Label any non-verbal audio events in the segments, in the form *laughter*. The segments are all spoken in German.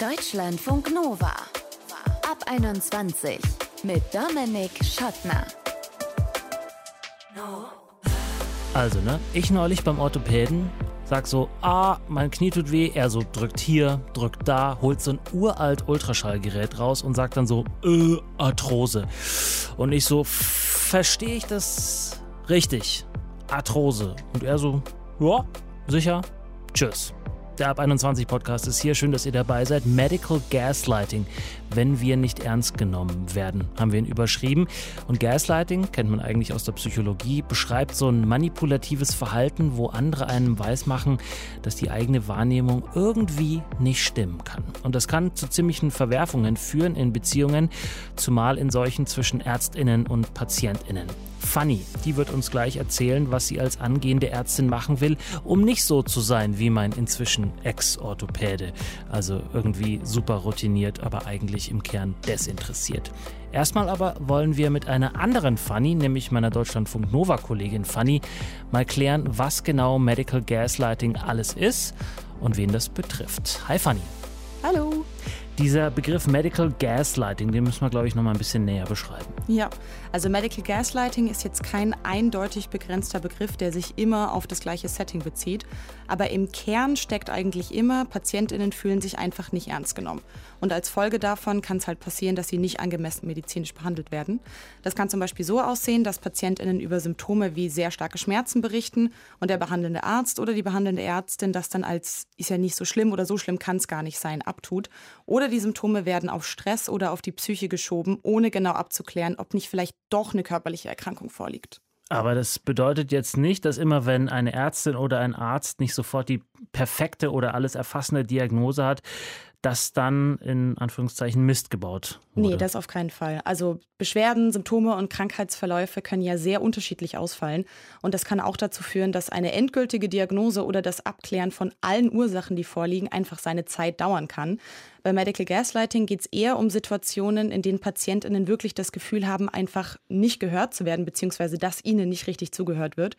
Deutschlandfunk Nova. Ab 21 mit Dominik Schottner. Also, ne, ich neulich beim Orthopäden sag so, ah, mein Knie tut weh. Er so drückt hier, drückt da, holt so ein uralt Ultraschallgerät raus und sagt dann so, äh, Arthrose. Und ich so, verstehe ich das richtig? Arthrose. Und er so, ja, sicher, tschüss. Der Ab 21 Podcast ist hier. Schön, dass ihr dabei seid. Medical Gaslighting. Wenn wir nicht ernst genommen werden, haben wir ihn überschrieben. Und Gaslighting, kennt man eigentlich aus der Psychologie, beschreibt so ein manipulatives Verhalten, wo andere einem weismachen, dass die eigene Wahrnehmung irgendwie nicht stimmen kann. Und das kann zu ziemlichen Verwerfungen führen in Beziehungen, zumal in solchen zwischen Ärztinnen und Patientinnen. Fanny, die wird uns gleich erzählen, was sie als angehende Ärztin machen will, um nicht so zu sein wie mein inzwischen Ex-Orthopäde. Also irgendwie super routiniert, aber eigentlich im Kern desinteressiert. Erstmal aber wollen wir mit einer anderen Fanny, nämlich meiner Deutschlandfunk Nova-Kollegin Fanny, mal klären, was genau Medical Gaslighting alles ist und wen das betrifft. Hi Fanny. Hallo. Dieser Begriff Medical Gaslighting, den müssen wir, glaube ich, noch mal ein bisschen näher beschreiben. Ja, also Medical Gaslighting ist jetzt kein eindeutig begrenzter Begriff, der sich immer auf das gleiche Setting bezieht. Aber im Kern steckt eigentlich immer, PatientInnen fühlen sich einfach nicht ernst genommen. Und als Folge davon kann es halt passieren, dass sie nicht angemessen medizinisch behandelt werden. Das kann zum Beispiel so aussehen, dass PatientInnen über Symptome wie sehr starke Schmerzen berichten und der behandelnde Arzt oder die behandelnde Ärztin das dann als ist ja nicht so schlimm oder so schlimm kann es gar nicht sein abtut. Oder die Symptome werden auf Stress oder auf die Psyche geschoben, ohne genau abzuklären, ob nicht vielleicht doch eine körperliche Erkrankung vorliegt. Aber das bedeutet jetzt nicht, dass immer wenn eine Ärztin oder ein Arzt nicht sofort die perfekte oder alles erfassende Diagnose hat, dass dann in Anführungszeichen Mist gebaut wurde. Nee, das auf keinen Fall. Also Beschwerden, Symptome und Krankheitsverläufe können ja sehr unterschiedlich ausfallen. Und das kann auch dazu führen, dass eine endgültige Diagnose oder das Abklären von allen Ursachen, die vorliegen, einfach seine Zeit dauern kann. Bei Medical Gaslighting geht es eher um Situationen, in denen PatientInnen wirklich das Gefühl haben, einfach nicht gehört zu werden, beziehungsweise dass ihnen nicht richtig zugehört wird.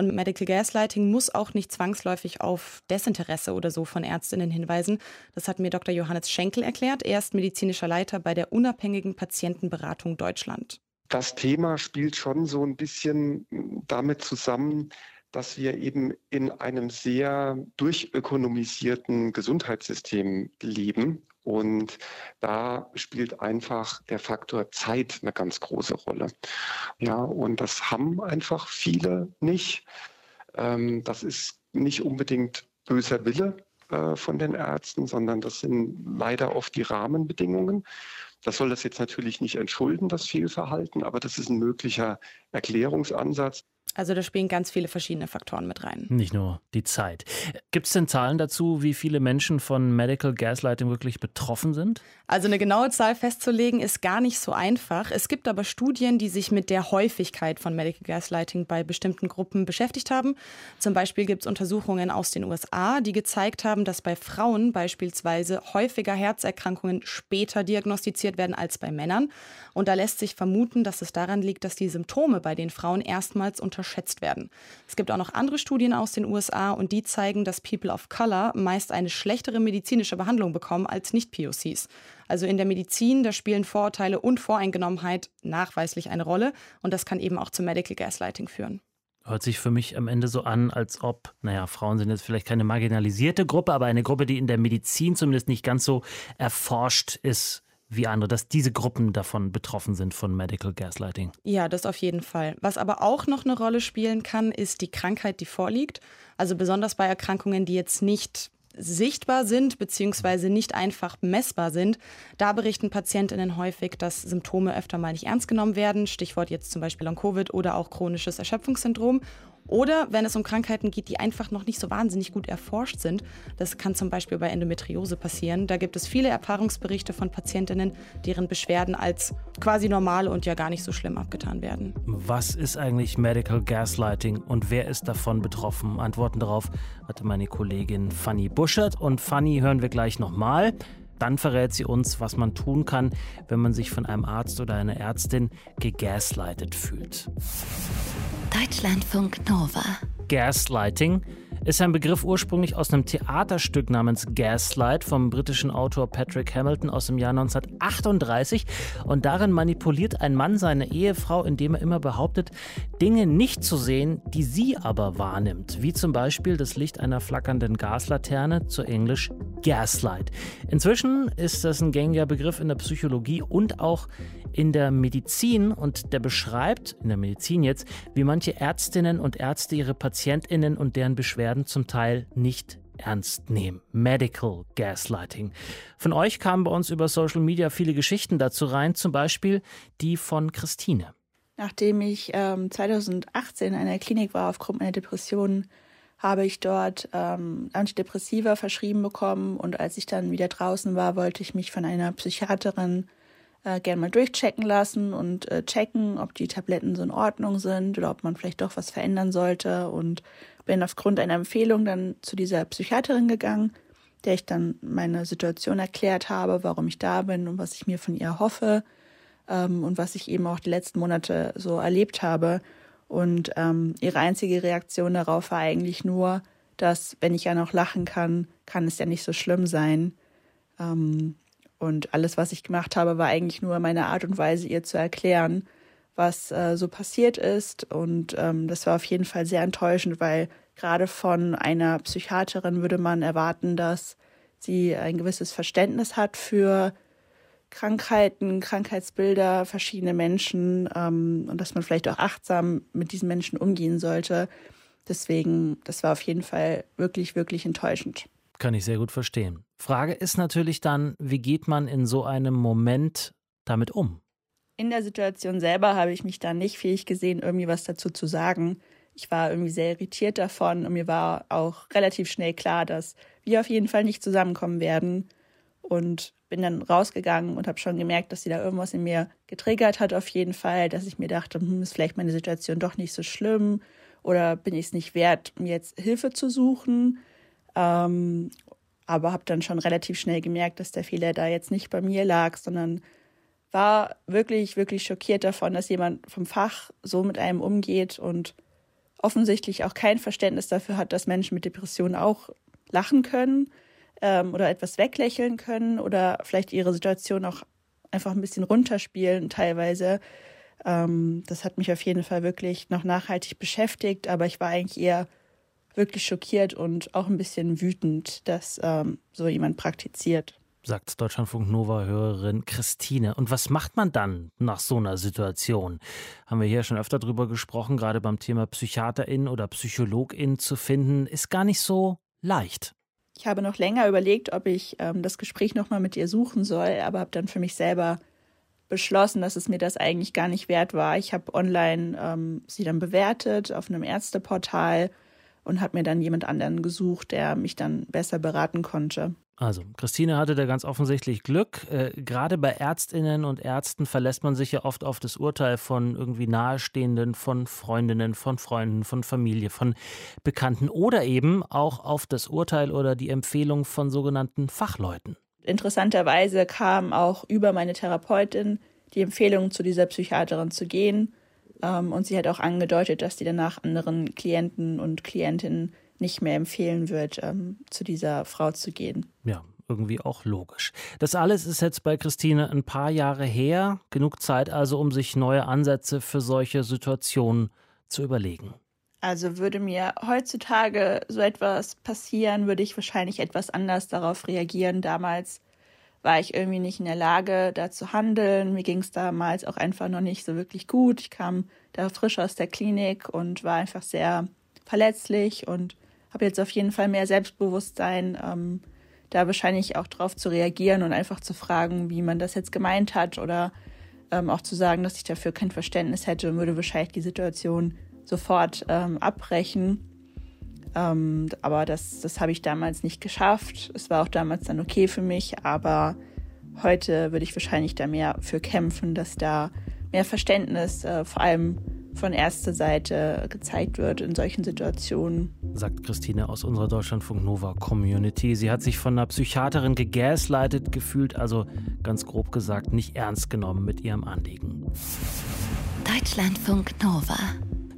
Und Medical Gaslighting muss auch nicht zwangsläufig auf Desinteresse oder so von Ärztinnen hinweisen. Das hat mir Dr. Johannes Schenkel erklärt. Er ist medizinischer Leiter bei der unabhängigen Patientenberatung Deutschland. Das Thema spielt schon so ein bisschen damit zusammen, dass wir eben in einem sehr durchökonomisierten Gesundheitssystem leben. Und da spielt einfach der Faktor Zeit eine ganz große Rolle. Ja, und das haben einfach viele nicht. Ähm, das ist nicht unbedingt böser Wille äh, von den Ärzten, sondern das sind leider oft die Rahmenbedingungen. Das soll das jetzt natürlich nicht entschulden, das Fehlverhalten, aber das ist ein möglicher Erklärungsansatz. Also da spielen ganz viele verschiedene Faktoren mit rein. Nicht nur die Zeit. Gibt es denn Zahlen dazu, wie viele Menschen von Medical Gaslighting wirklich betroffen sind? Also eine genaue Zahl festzulegen ist gar nicht so einfach. Es gibt aber Studien, die sich mit der Häufigkeit von Medical Gaslighting bei bestimmten Gruppen beschäftigt haben. Zum Beispiel gibt es Untersuchungen aus den USA, die gezeigt haben, dass bei Frauen beispielsweise häufiger Herzerkrankungen später diagnostiziert werden als bei Männern. Und da lässt sich vermuten, dass es daran liegt, dass die Symptome bei den Frauen erstmals unter unterschätzt werden. Es gibt auch noch andere Studien aus den USA und die zeigen, dass People of Color meist eine schlechtere medizinische Behandlung bekommen als Nicht-POCs. Also in der Medizin, da spielen Vorurteile und Voreingenommenheit nachweislich eine Rolle und das kann eben auch zu Medical Gaslighting führen. Hört sich für mich am Ende so an, als ob, naja, Frauen sind jetzt vielleicht keine marginalisierte Gruppe, aber eine Gruppe, die in der Medizin zumindest nicht ganz so erforscht ist wie andere, dass diese Gruppen davon betroffen sind von Medical Gaslighting. Ja, das auf jeden Fall. Was aber auch noch eine Rolle spielen kann, ist die Krankheit, die vorliegt. Also besonders bei Erkrankungen, die jetzt nicht sichtbar sind beziehungsweise nicht einfach messbar sind, da berichten Patientinnen häufig, dass Symptome öfter mal nicht ernst genommen werden. Stichwort jetzt zum Beispiel Long-Covid oder auch chronisches Erschöpfungssyndrom. Oder wenn es um Krankheiten geht, die einfach noch nicht so wahnsinnig gut erforscht sind. Das kann zum Beispiel bei Endometriose passieren. Da gibt es viele Erfahrungsberichte von Patientinnen, deren Beschwerden als quasi normal und ja gar nicht so schlimm abgetan werden. Was ist eigentlich Medical Gaslighting und wer ist davon betroffen? Antworten darauf hatte meine Kollegin Fanny Buschert. Und Fanny hören wir gleich nochmal. Dann verrät sie uns, was man tun kann, wenn man sich von einem Arzt oder einer Ärztin gegaslightet fühlt. Deutschlandfunk Nova. Gaslighting ist ein Begriff ursprünglich aus einem Theaterstück namens Gaslight vom britischen Autor Patrick Hamilton aus dem Jahr 1938. Und darin manipuliert ein Mann seine Ehefrau, indem er immer behauptet, Dinge nicht zu sehen, die sie aber wahrnimmt. Wie zum Beispiel das Licht einer flackernden Gaslaterne, zu Englisch Gaslight. Inzwischen ist das ein gängiger Begriff in der Psychologie und auch in der Medizin und der beschreibt, in der Medizin jetzt, wie manche Ärztinnen und Ärzte ihre Patientinnen und deren Beschwerden zum Teil nicht ernst nehmen. Medical Gaslighting. Von euch kamen bei uns über Social Media viele Geschichten dazu rein, zum Beispiel die von Christine. Nachdem ich ähm, 2018 in einer Klinik war aufgrund meiner Depressionen, habe ich dort ähm, Antidepressiva verschrieben bekommen und als ich dann wieder draußen war, wollte ich mich von einer Psychiaterin äh, gerne mal durchchecken lassen und äh, checken, ob die Tabletten so in Ordnung sind oder ob man vielleicht doch was verändern sollte. Und bin aufgrund einer Empfehlung dann zu dieser Psychiaterin gegangen, der ich dann meine Situation erklärt habe, warum ich da bin und was ich mir von ihr hoffe ähm, und was ich eben auch die letzten Monate so erlebt habe. Und ähm, ihre einzige Reaktion darauf war eigentlich nur, dass wenn ich ja noch lachen kann, kann es ja nicht so schlimm sein. Ähm, und alles, was ich gemacht habe, war eigentlich nur meine Art und Weise, ihr zu erklären, was äh, so passiert ist. Und ähm, das war auf jeden Fall sehr enttäuschend, weil gerade von einer Psychiaterin würde man erwarten, dass sie ein gewisses Verständnis hat für Krankheiten, Krankheitsbilder, verschiedene Menschen ähm, und dass man vielleicht auch achtsam mit diesen Menschen umgehen sollte. Deswegen, das war auf jeden Fall wirklich, wirklich enttäuschend. Kann ich sehr gut verstehen. Frage ist natürlich dann, wie geht man in so einem Moment damit um? In der Situation selber habe ich mich dann nicht fähig gesehen, irgendwie was dazu zu sagen. Ich war irgendwie sehr irritiert davon und mir war auch relativ schnell klar, dass wir auf jeden Fall nicht zusammenkommen werden. Und bin dann rausgegangen und habe schon gemerkt, dass sie da irgendwas in mir getriggert hat, auf jeden Fall, dass ich mir dachte, hm, ist vielleicht meine Situation doch nicht so schlimm oder bin ich es nicht wert, mir jetzt Hilfe zu suchen. Ähm, aber habe dann schon relativ schnell gemerkt, dass der Fehler da jetzt nicht bei mir lag, sondern war wirklich, wirklich schockiert davon, dass jemand vom Fach so mit einem umgeht und offensichtlich auch kein Verständnis dafür hat, dass Menschen mit Depressionen auch lachen können ähm, oder etwas weglächeln können oder vielleicht ihre Situation auch einfach ein bisschen runterspielen teilweise. Ähm, das hat mich auf jeden Fall wirklich noch nachhaltig beschäftigt, aber ich war eigentlich eher wirklich schockiert und auch ein bisschen wütend, dass ähm, so jemand praktiziert. Sagt Deutschlandfunk Nova-Hörerin Christine. Und was macht man dann nach so einer Situation? Haben wir hier schon öfter drüber gesprochen, gerade beim Thema PsychiaterInnen oder PsychologInnen zu finden, ist gar nicht so leicht. Ich habe noch länger überlegt, ob ich ähm, das Gespräch nochmal mit ihr suchen soll, aber habe dann für mich selber beschlossen, dass es mir das eigentlich gar nicht wert war. Ich habe online ähm, sie dann bewertet auf einem Ärzteportal und habe mir dann jemand anderen gesucht, der mich dann besser beraten konnte. Also, Christine hatte da ganz offensichtlich Glück. Äh, gerade bei Ärztinnen und Ärzten verlässt man sich ja oft auf das Urteil von irgendwie Nahestehenden, von Freundinnen, von Freunden, von Familie, von Bekannten oder eben auch auf das Urteil oder die Empfehlung von sogenannten Fachleuten. Interessanterweise kam auch über meine Therapeutin die Empfehlung, zu dieser Psychiaterin zu gehen. Ähm, und sie hat auch angedeutet, dass sie danach anderen Klienten und Klientinnen nicht mehr empfehlen wird, ähm, zu dieser Frau zu gehen. Ja, irgendwie auch logisch. Das alles ist jetzt bei Christine ein paar Jahre her. Genug Zeit also, um sich neue Ansätze für solche Situationen zu überlegen. Also würde mir heutzutage so etwas passieren, würde ich wahrscheinlich etwas anders darauf reagieren. Damals war ich irgendwie nicht in der Lage, da zu handeln. Mir ging es damals auch einfach noch nicht so wirklich gut. Ich kam da frisch aus der Klinik und war einfach sehr verletzlich und habe jetzt auf jeden Fall mehr Selbstbewusstsein, ähm, da wahrscheinlich auch drauf zu reagieren und einfach zu fragen, wie man das jetzt gemeint hat oder ähm, auch zu sagen, dass ich dafür kein Verständnis hätte und würde wahrscheinlich die Situation sofort ähm, abbrechen. Ähm, aber das, das habe ich damals nicht geschafft. Es war auch damals dann okay für mich, aber heute würde ich wahrscheinlich da mehr für kämpfen, dass da mehr Verständnis, äh, vor allem von erster Seite gezeigt wird in solchen Situationen. Sagt Christine aus unserer Deutschlandfunk Nova Community. Sie hat sich von einer Psychiaterin gegaslightet gefühlt, also ganz grob gesagt nicht ernst genommen mit ihrem Anliegen. Deutschlandfunk Nova.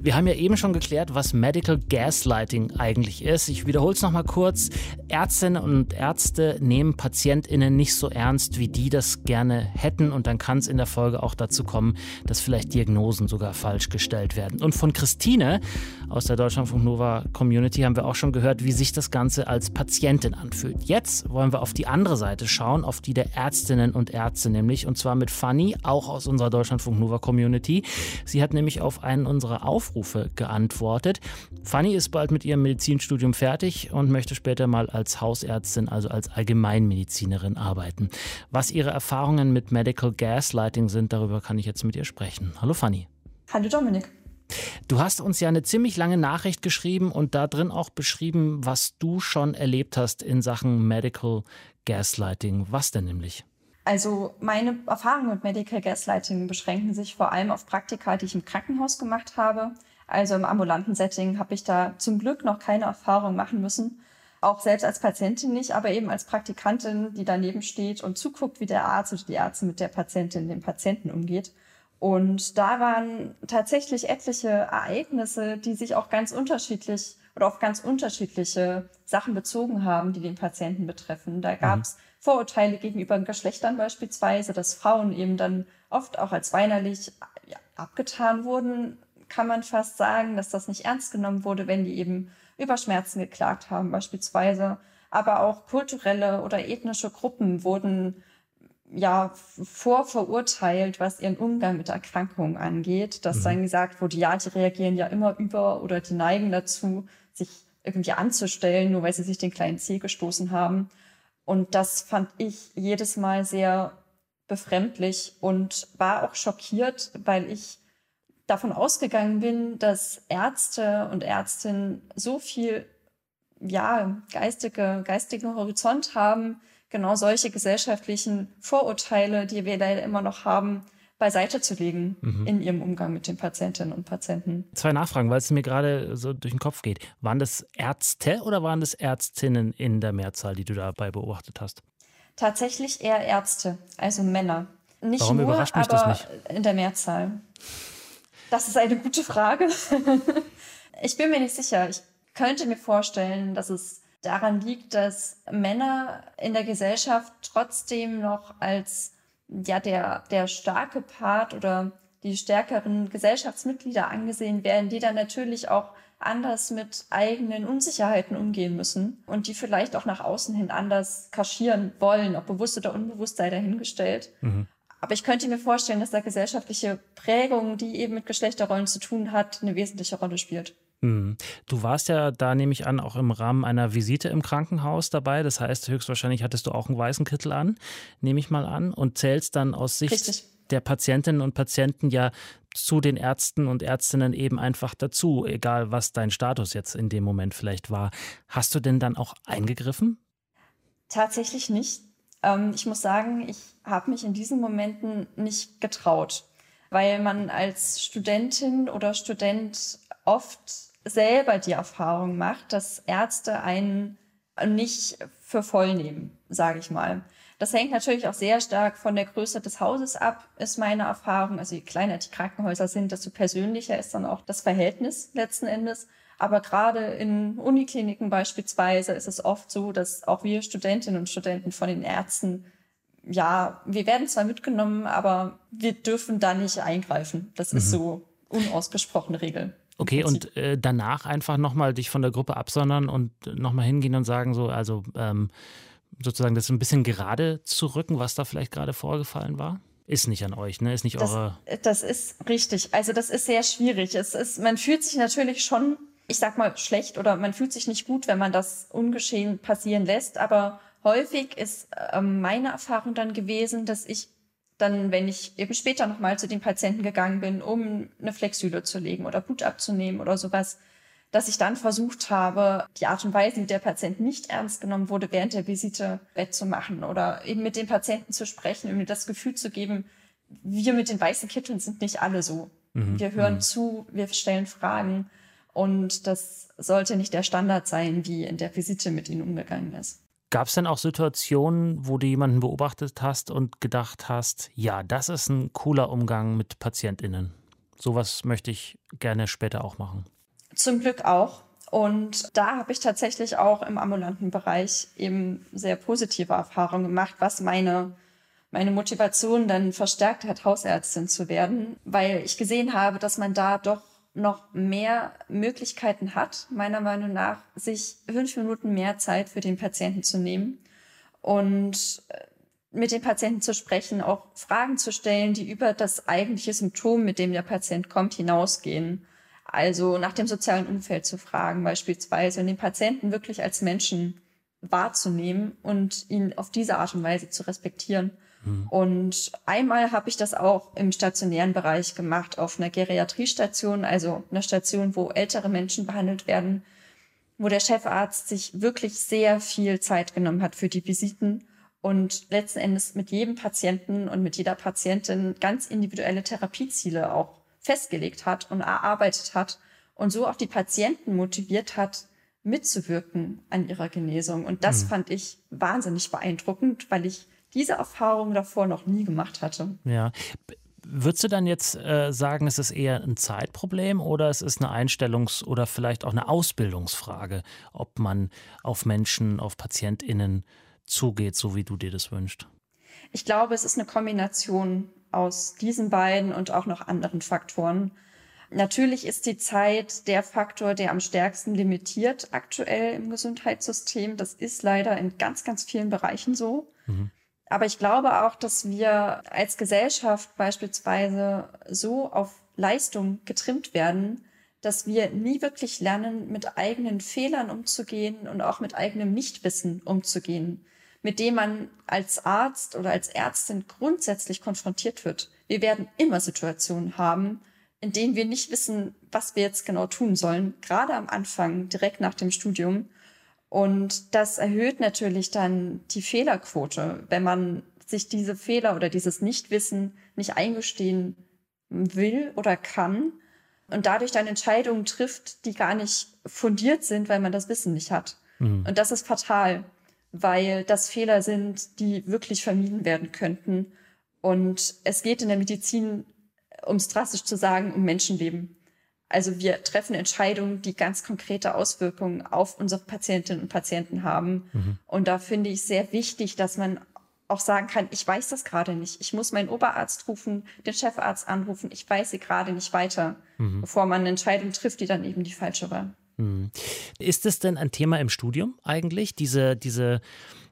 Wir haben ja eben schon geklärt, was Medical Gaslighting eigentlich ist. Ich wiederhole es nochmal kurz. Ärztinnen und Ärzte nehmen PatientInnen nicht so ernst, wie die das gerne hätten. Und dann kann es in der Folge auch dazu kommen, dass vielleicht Diagnosen sogar falsch gestellt werden. Und von Christine aus der Deutschlandfunk Nova Community haben wir auch schon gehört, wie sich das Ganze als Patientin anfühlt. Jetzt wollen wir auf die andere Seite schauen, auf die der Ärztinnen und Ärzte nämlich. Und zwar mit Fanny, auch aus unserer Deutschlandfunk Nova Community. Sie hat nämlich auf einen unserer Aufrufe geantwortet. Fanny ist bald mit ihrem Medizinstudium fertig und möchte später mal als Hausärztin, also als Allgemeinmedizinerin arbeiten. Was ihre Erfahrungen mit Medical Gaslighting sind, darüber kann ich jetzt mit ihr sprechen. Hallo Fanny. Hallo Dominik. Du hast uns ja eine ziemlich lange Nachricht geschrieben und da drin auch beschrieben, was du schon erlebt hast in Sachen Medical Gaslighting. Was denn nämlich? Also meine Erfahrungen mit Medical Gaslighting beschränken sich vor allem auf Praktika, die ich im Krankenhaus gemacht habe. Also im ambulanten Setting habe ich da zum Glück noch keine Erfahrung machen müssen. Auch selbst als Patientin nicht, aber eben als Praktikantin, die daneben steht und zuguckt, wie der Arzt oder die Ärztin mit der Patientin, dem Patienten umgeht. Und da waren tatsächlich etliche Ereignisse, die sich auch ganz unterschiedlich oder auf ganz unterschiedliche Sachen bezogen haben, die den Patienten betreffen. Da gab es mhm. Vorurteile gegenüber Geschlechtern beispielsweise, dass Frauen eben dann oft auch als weinerlich ja, abgetan wurden, kann man fast sagen, dass das nicht ernst genommen wurde, wenn die eben über Schmerzen geklagt haben beispielsweise. Aber auch kulturelle oder ethnische Gruppen wurden ja vorverurteilt, was ihren Umgang mit Erkrankungen angeht, dass mhm. dann gesagt wurde, ja, die reagieren ja immer über oder die neigen dazu, sich irgendwie anzustellen, nur weil sie sich den kleinen Zeh gestoßen haben. Und das fand ich jedes Mal sehr befremdlich und war auch schockiert, weil ich davon ausgegangen bin, dass Ärzte und Ärztinnen so viel ja, geistige, geistigen Horizont haben, genau solche gesellschaftlichen Vorurteile, die wir leider immer noch haben, beiseite zu legen mhm. in ihrem Umgang mit den Patientinnen und Patienten. Zwei Nachfragen, weil es mir gerade so durch den Kopf geht. Waren das Ärzte oder waren das Ärztinnen in der Mehrzahl, die du dabei beobachtet hast? Tatsächlich eher Ärzte, also Männer. Nicht Warum nur, überrascht mich aber das nicht? in der Mehrzahl. Das ist eine gute Frage. *laughs* ich bin mir nicht sicher. Ich könnte mir vorstellen, dass es daran liegt, dass Männer in der Gesellschaft trotzdem noch als ja der, der starke Part oder die stärkeren Gesellschaftsmitglieder angesehen werden, die dann natürlich auch anders mit eigenen Unsicherheiten umgehen müssen und die vielleicht auch nach außen hin anders kaschieren wollen, ob bewusst oder unbewusst sei dahingestellt. Mhm. Aber ich könnte mir vorstellen, dass da gesellschaftliche Prägung, die eben mit Geschlechterrollen zu tun hat, eine wesentliche Rolle spielt. Hm. Du warst ja da, nehme ich an, auch im Rahmen einer Visite im Krankenhaus dabei. Das heißt, höchstwahrscheinlich hattest du auch einen weißen Kittel an, nehme ich mal an, und zählst dann aus Sicht Richtig. der Patientinnen und Patienten ja zu den Ärzten und Ärztinnen eben einfach dazu, egal was dein Status jetzt in dem Moment vielleicht war. Hast du denn dann auch eingegriffen? Tatsächlich nicht. Ähm, ich muss sagen, ich habe mich in diesen Momenten nicht getraut, weil man als Studentin oder Student oft selber die Erfahrung macht, dass Ärzte einen nicht für voll nehmen, sage ich mal. Das hängt natürlich auch sehr stark von der Größe des Hauses ab, ist meine Erfahrung. Also je kleiner die Krankenhäuser sind, desto persönlicher ist dann auch das Verhältnis letzten Endes. Aber gerade in Unikliniken beispielsweise ist es oft so, dass auch wir Studentinnen und Studenten von den Ärzten, ja, wir werden zwar mitgenommen, aber wir dürfen da nicht eingreifen. Das mhm. ist so unausgesprochene Regel. Okay, und äh, danach einfach nochmal dich von der Gruppe absondern und nochmal hingehen und sagen, so, also ähm, sozusagen das ein bisschen gerade zu rücken, was da vielleicht gerade vorgefallen war? Ist nicht an euch, ne? Ist nicht eure. Das ist richtig. Also, das ist sehr schwierig. Es ist, man fühlt sich natürlich schon, ich sag mal, schlecht oder man fühlt sich nicht gut, wenn man das ungeschehen passieren lässt. Aber häufig ist äh, meine Erfahrung dann gewesen, dass ich dann, wenn ich eben später nochmal zu den Patienten gegangen bin, um eine Flexüle zu legen oder Blut abzunehmen oder sowas, dass ich dann versucht habe, die Art und Weise, wie der Patient nicht ernst genommen wurde, während der Visite wettzumachen oder eben mit den Patienten zu sprechen, um mir das Gefühl zu geben, wir mit den weißen Kitteln sind nicht alle so. Mhm. Wir hören mhm. zu, wir stellen Fragen und das sollte nicht der Standard sein, wie in der Visite mit ihnen umgegangen ist. Gab es denn auch Situationen, wo du jemanden beobachtet hast und gedacht hast, ja, das ist ein cooler Umgang mit PatientInnen? sowas möchte ich gerne später auch machen. Zum Glück auch. Und da habe ich tatsächlich auch im ambulanten Bereich eben sehr positive Erfahrungen gemacht, was meine, meine Motivation dann verstärkt hat, Hausärztin zu werden, weil ich gesehen habe, dass man da doch noch mehr Möglichkeiten hat, meiner Meinung nach, sich fünf Minuten mehr Zeit für den Patienten zu nehmen und äh, mit dem Patienten zu sprechen, auch Fragen zu stellen, die über das eigentliche Symptom, mit dem der Patient kommt, hinausgehen. Also nach dem sozialen Umfeld zu fragen beispielsweise und den Patienten wirklich als Menschen wahrzunehmen und ihn auf diese Art und Weise zu respektieren. Mhm. Und einmal habe ich das auch im stationären Bereich gemacht, auf einer Geriatriestation, also einer Station, wo ältere Menschen behandelt werden, wo der Chefarzt sich wirklich sehr viel Zeit genommen hat für die Visiten und letzten Endes mit jedem Patienten und mit jeder Patientin ganz individuelle Therapieziele auch festgelegt hat und erarbeitet hat und so auch die Patienten motiviert hat, mitzuwirken an ihrer Genesung. Und das mhm. fand ich wahnsinnig beeindruckend, weil ich diese Erfahrung davor noch nie gemacht hatte. Ja. Würdest du dann jetzt äh, sagen, es ist eher ein Zeitproblem oder es ist eine Einstellungs- oder vielleicht auch eine Ausbildungsfrage, ob man auf Menschen, auf PatientInnen zugeht, so wie du dir das wünschst? Ich glaube, es ist eine Kombination aus diesen beiden und auch noch anderen Faktoren. Natürlich ist die Zeit der Faktor, der am stärksten limitiert aktuell im Gesundheitssystem. Das ist leider in ganz, ganz vielen Bereichen so. Mhm. Aber ich glaube auch, dass wir als Gesellschaft beispielsweise so auf Leistung getrimmt werden, dass wir nie wirklich lernen, mit eigenen Fehlern umzugehen und auch mit eigenem Nichtwissen umzugehen mit dem man als Arzt oder als Ärztin grundsätzlich konfrontiert wird. Wir werden immer Situationen haben, in denen wir nicht wissen, was wir jetzt genau tun sollen, gerade am Anfang, direkt nach dem Studium. Und das erhöht natürlich dann die Fehlerquote, wenn man sich diese Fehler oder dieses Nichtwissen nicht eingestehen will oder kann und dadurch dann Entscheidungen trifft, die gar nicht fundiert sind, weil man das Wissen nicht hat. Mhm. Und das ist fatal weil das Fehler sind, die wirklich vermieden werden könnten. Und es geht in der Medizin, um es drastisch zu sagen, um Menschenleben. Also wir treffen Entscheidungen, die ganz konkrete Auswirkungen auf unsere Patientinnen und Patienten haben. Mhm. Und da finde ich sehr wichtig, dass man auch sagen kann, ich weiß das gerade nicht. Ich muss meinen Oberarzt rufen, den Chefarzt anrufen. Ich weiß sie gerade nicht weiter, mhm. bevor man eine Entscheidung trifft, die dann eben die falsche war. Hm. Ist es denn ein Thema im Studium eigentlich, diese, diese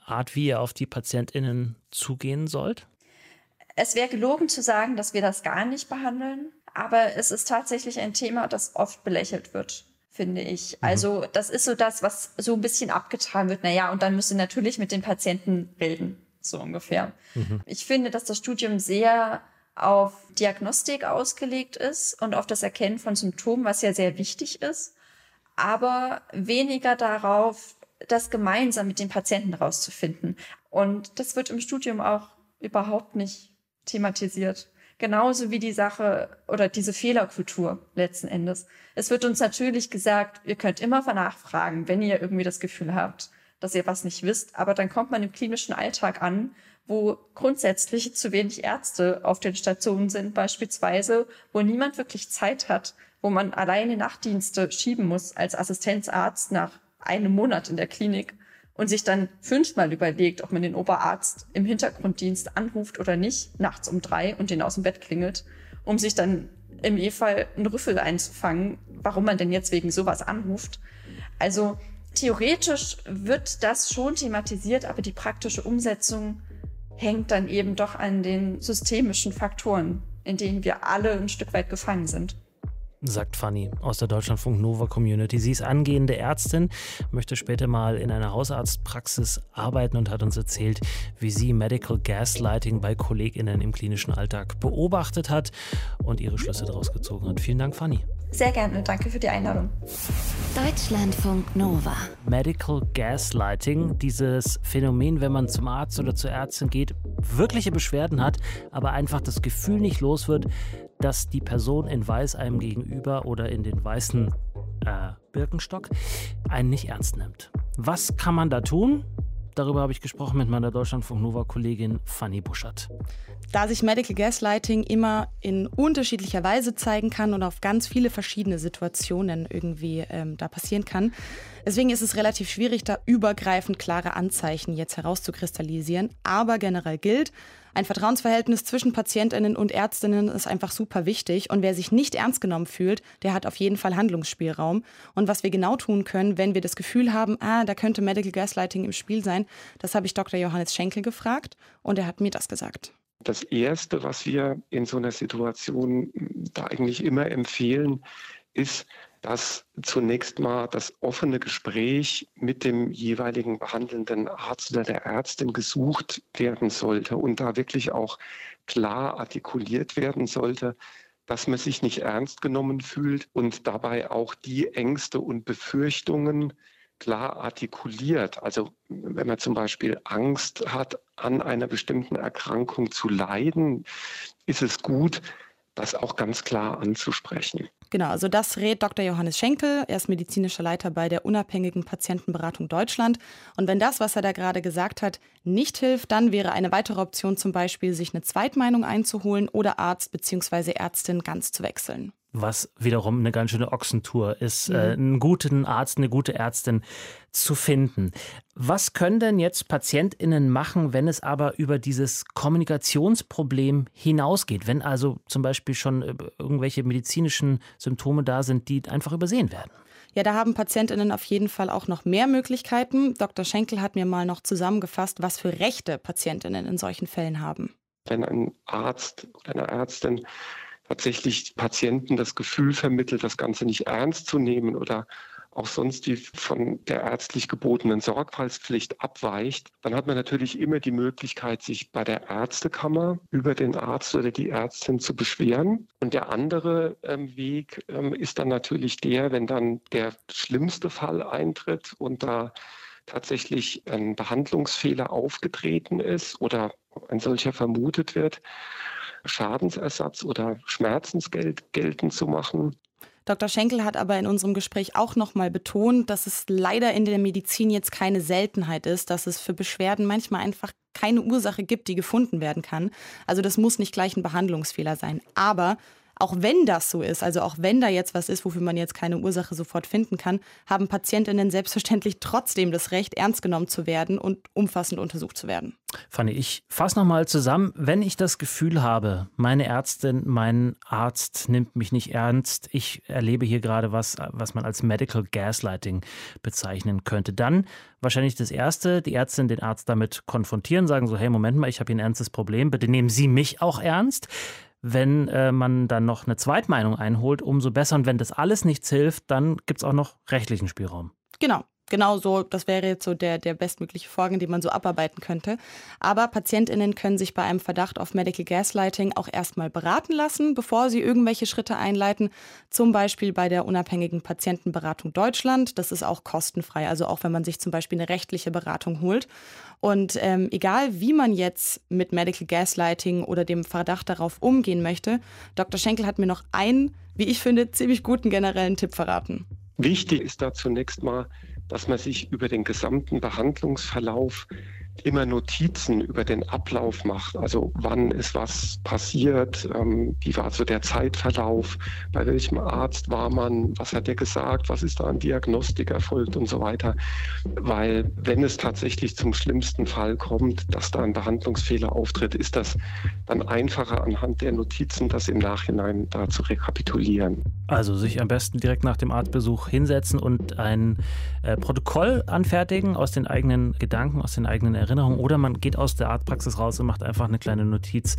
Art, wie ihr auf die PatientInnen zugehen sollt? Es wäre gelogen zu sagen, dass wir das gar nicht behandeln, aber es ist tatsächlich ein Thema, das oft belächelt wird, finde ich. Mhm. Also das ist so das, was so ein bisschen abgetragen wird. Naja, und dann müsst ihr natürlich mit den Patienten reden, so ungefähr. Mhm. Ich finde, dass das Studium sehr auf Diagnostik ausgelegt ist und auf das Erkennen von Symptomen, was ja sehr wichtig ist aber weniger darauf, das gemeinsam mit den Patienten rauszufinden. Und das wird im Studium auch überhaupt nicht thematisiert. Genauso wie die Sache oder diese Fehlerkultur letzten Endes. Es wird uns natürlich gesagt, ihr könnt immer nachfragen, wenn ihr irgendwie das Gefühl habt, dass ihr was nicht wisst. Aber dann kommt man im klinischen Alltag an, wo grundsätzlich zu wenig Ärzte auf den Stationen sind, beispielsweise, wo niemand wirklich Zeit hat, wo man alleine Nachtdienste schieben muss als Assistenzarzt nach einem Monat in der Klinik und sich dann fünfmal überlegt, ob man den Oberarzt im Hintergrunddienst anruft oder nicht, nachts um drei und den aus dem Bett klingelt, um sich dann im E-Fall einen Rüffel einzufangen, warum man denn jetzt wegen sowas anruft. Also theoretisch wird das schon thematisiert, aber die praktische Umsetzung hängt dann eben doch an den systemischen Faktoren, in denen wir alle ein Stück weit gefangen sind sagt Fanny aus der Deutschlandfunk Nova Community. Sie ist angehende Ärztin, möchte später mal in einer Hausarztpraxis arbeiten und hat uns erzählt, wie sie Medical Gaslighting bei KollegInnen im klinischen Alltag beobachtet hat und ihre Schlüsse daraus gezogen hat. Vielen Dank, Fanny. Sehr gerne, danke für die Einladung. Deutschlandfunk Nova. Medical Gaslighting, dieses Phänomen, wenn man zum Arzt oder zur Ärztin geht, wirkliche Beschwerden hat, aber einfach das Gefühl nicht los wird, dass die Person in Weiß einem gegenüber oder in den weißen äh, Birkenstock einen nicht ernst nimmt. Was kann man da tun? Darüber habe ich gesprochen mit meiner Deutschlandfunk Nova-Kollegin Fanny Buschert. Da sich Medical Gaslighting immer in unterschiedlicher Weise zeigen kann und auf ganz viele verschiedene Situationen irgendwie ähm, da passieren kann, deswegen ist es relativ schwierig, da übergreifend klare Anzeichen jetzt herauszukristallisieren. Aber generell gilt, ein Vertrauensverhältnis zwischen Patientinnen und Ärztinnen ist einfach super wichtig. Und wer sich nicht ernst genommen fühlt, der hat auf jeden Fall Handlungsspielraum. Und was wir genau tun können, wenn wir das Gefühl haben, ah, da könnte Medical Gaslighting im Spiel sein, das habe ich Dr. Johannes Schenkel gefragt und er hat mir das gesagt. Das Erste, was wir in so einer Situation da eigentlich immer empfehlen, ist, dass zunächst mal das offene Gespräch mit dem jeweiligen behandelnden Arzt oder der Ärztin gesucht werden sollte und da wirklich auch klar artikuliert werden sollte, dass man sich nicht ernst genommen fühlt und dabei auch die Ängste und Befürchtungen klar artikuliert. Also wenn man zum Beispiel Angst hat, an einer bestimmten Erkrankung zu leiden, ist es gut, das auch ganz klar anzusprechen. Genau, also das rät Dr. Johannes Schenkel. Er ist medizinischer Leiter bei der unabhängigen Patientenberatung Deutschland. Und wenn das, was er da gerade gesagt hat, nicht hilft, dann wäre eine weitere Option zum Beispiel, sich eine Zweitmeinung einzuholen oder Arzt bzw. Ärztin ganz zu wechseln was wiederum eine ganz schöne Ochsentour ist, mhm. äh, einen guten Arzt, eine gute Ärztin zu finden. Was können denn jetzt PatientInnen machen, wenn es aber über dieses Kommunikationsproblem hinausgeht? Wenn also zum Beispiel schon äh, irgendwelche medizinischen Symptome da sind, die einfach übersehen werden? Ja, da haben PatientInnen auf jeden Fall auch noch mehr Möglichkeiten. Dr. Schenkel hat mir mal noch zusammengefasst, was für Rechte PatientInnen in solchen Fällen haben. Wenn ein Arzt oder eine Ärztin tatsächlich Patienten das Gefühl vermittelt, das Ganze nicht ernst zu nehmen oder auch sonst die von der ärztlich gebotenen Sorgfaltspflicht abweicht, dann hat man natürlich immer die Möglichkeit, sich bei der Ärztekammer über den Arzt oder die Ärztin zu beschweren. Und der andere ähm, Weg ähm, ist dann natürlich der, wenn dann der schlimmste Fall eintritt und da tatsächlich ein Behandlungsfehler aufgetreten ist oder ein solcher vermutet wird, Schadensersatz oder Schmerzensgeld geltend zu machen. Dr. Schenkel hat aber in unserem Gespräch auch nochmal betont, dass es leider in der Medizin jetzt keine Seltenheit ist, dass es für Beschwerden manchmal einfach keine Ursache gibt, die gefunden werden kann. Also das muss nicht gleich ein Behandlungsfehler sein. Aber auch wenn das so ist, also auch wenn da jetzt was ist, wofür man jetzt keine Ursache sofort finden kann, haben Patientinnen selbstverständlich trotzdem das Recht, ernst genommen zu werden und umfassend untersucht zu werden. Fanny, ich fasse nochmal zusammen. Wenn ich das Gefühl habe, meine Ärztin, mein Arzt nimmt mich nicht ernst, ich erlebe hier gerade was, was man als Medical Gaslighting bezeichnen könnte, dann wahrscheinlich das Erste, die Ärztin den Arzt damit konfrontieren, sagen so, hey, Moment mal, ich habe hier ein ernstes Problem, bitte nehmen Sie mich auch ernst. Wenn äh, man dann noch eine Zweitmeinung einholt, umso besser. Und wenn das alles nichts hilft, dann gibt es auch noch rechtlichen Spielraum. Genau genau so, das wäre jetzt so der, der bestmögliche Vorgang, den man so abarbeiten könnte. Aber PatientInnen können sich bei einem Verdacht auf Medical Gaslighting auch erstmal beraten lassen, bevor sie irgendwelche Schritte einleiten. Zum Beispiel bei der unabhängigen Patientenberatung Deutschland. Das ist auch kostenfrei, also auch wenn man sich zum Beispiel eine rechtliche Beratung holt. Und ähm, egal, wie man jetzt mit Medical Gaslighting oder dem Verdacht darauf umgehen möchte, Dr. Schenkel hat mir noch einen, wie ich finde, ziemlich guten generellen Tipp verraten. Wichtig ist da zunächst mal, dass man sich über den gesamten Behandlungsverlauf immer Notizen über den Ablauf macht. Also wann ist was passiert, ähm, wie war so der Zeitverlauf, bei welchem Arzt war man, was hat er gesagt, was ist da an Diagnostik erfolgt und so weiter. Weil wenn es tatsächlich zum schlimmsten Fall kommt, dass da ein Behandlungsfehler auftritt, ist das dann einfacher anhand der Notizen, das im Nachhinein da zu rekapitulieren. Also sich am besten direkt nach dem Arztbesuch hinsetzen und ein äh, Protokoll anfertigen aus den eigenen Gedanken, aus den eigenen Erinnerungen oder man geht aus der Arztpraxis raus und macht einfach eine kleine Notiz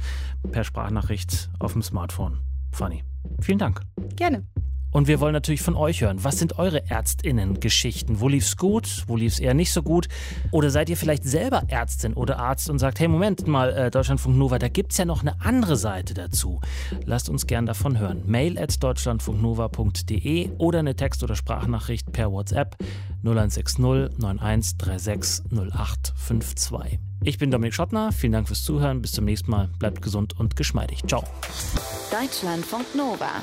per Sprachnachricht auf dem Smartphone. Funny. Vielen Dank. Gerne. Und wir wollen natürlich von euch hören. Was sind eure Ärztinnen-Geschichten? Wo lief's gut? Wo lief's eher nicht so gut? Oder seid ihr vielleicht selber Ärztin oder Arzt und sagt, hey, Moment mal, äh, Deutschlandfunk Nova, da gibt's ja noch eine andere Seite dazu. Lasst uns gern davon hören. Mail at deutschlandfunknova.de oder eine Text- oder Sprachnachricht per WhatsApp 0160 9136 0852. Ich bin Dominik Schottner. Vielen Dank fürs Zuhören. Bis zum nächsten Mal. Bleibt gesund und geschmeidig. Ciao. Deutschlandfunk Nova